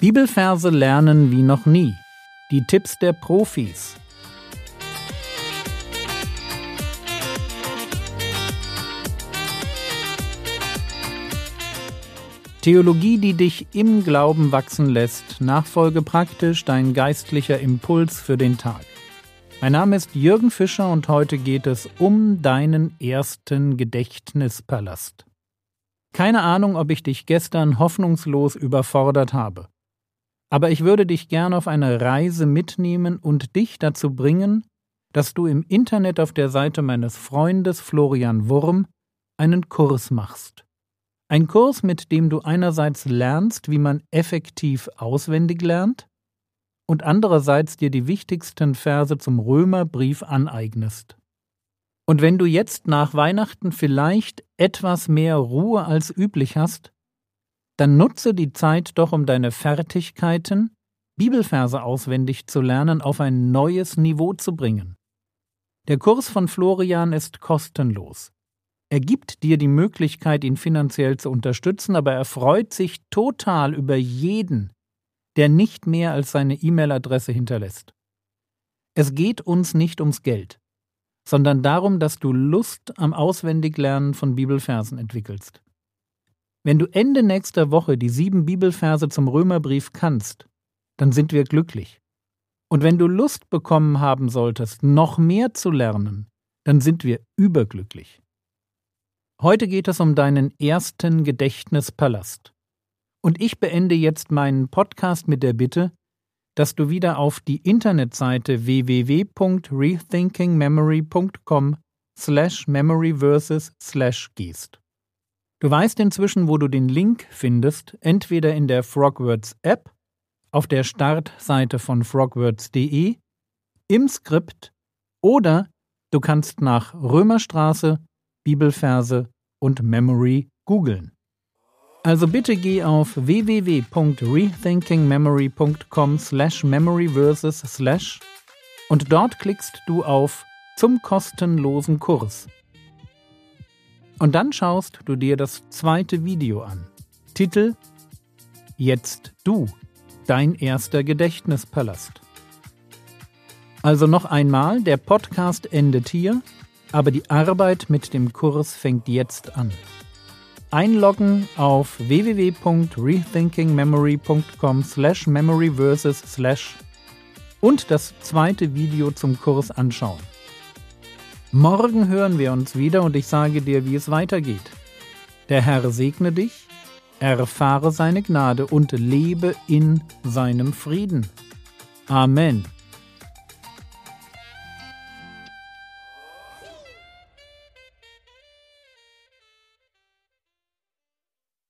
Bibelverse lernen wie noch nie. Die Tipps der Profis. Theologie, die dich im Glauben wachsen lässt, nachfolge praktisch dein geistlicher Impuls für den Tag. Mein Name ist Jürgen Fischer und heute geht es um deinen ersten Gedächtnispalast. Keine Ahnung, ob ich dich gestern hoffnungslos überfordert habe. Aber ich würde dich gern auf eine Reise mitnehmen und dich dazu bringen, dass du im Internet auf der Seite meines Freundes Florian Wurm einen Kurs machst. Ein Kurs, mit dem du einerseits lernst, wie man effektiv auswendig lernt, und andererseits dir die wichtigsten Verse zum Römerbrief aneignest. Und wenn du jetzt nach Weihnachten vielleicht etwas mehr Ruhe als üblich hast, dann nutze die Zeit doch, um deine Fertigkeiten, Bibelverse auswendig zu lernen, auf ein neues Niveau zu bringen. Der Kurs von Florian ist kostenlos. Er gibt dir die Möglichkeit, ihn finanziell zu unterstützen, aber er freut sich total über jeden, der nicht mehr als seine E-Mail-Adresse hinterlässt. Es geht uns nicht ums Geld, sondern darum, dass du Lust am Auswendiglernen von Bibelversen entwickelst. Wenn du Ende nächster Woche die sieben Bibelverse zum Römerbrief kannst, dann sind wir glücklich. Und wenn du Lust bekommen haben solltest, noch mehr zu lernen, dann sind wir überglücklich. Heute geht es um deinen ersten Gedächtnispalast. Und ich beende jetzt meinen Podcast mit der Bitte, dass du wieder auf die Internetseite www.rethinkingmemory.com slash memoryverses slash gehst. Du weißt inzwischen, wo du den Link findest, entweder in der Frogwords App, auf der Startseite von frogwords.de, im Skript oder du kannst nach Römerstraße, Bibelverse und Memory googeln. Also bitte geh auf www.rethinkingmemory.com slash memoryverses slash und dort klickst du auf zum kostenlosen Kurs. Und dann schaust du dir das zweite Video an. Titel Jetzt du, dein erster Gedächtnispalast. Also noch einmal, der Podcast endet hier, aber die Arbeit mit dem Kurs fängt jetzt an. Einloggen auf www.rethinkingmemory.com slash memoryverses slash und das zweite Video zum Kurs anschauen. Morgen hören wir uns wieder und ich sage dir, wie es weitergeht. Der Herr segne dich, erfahre seine Gnade und lebe in seinem Frieden. Amen.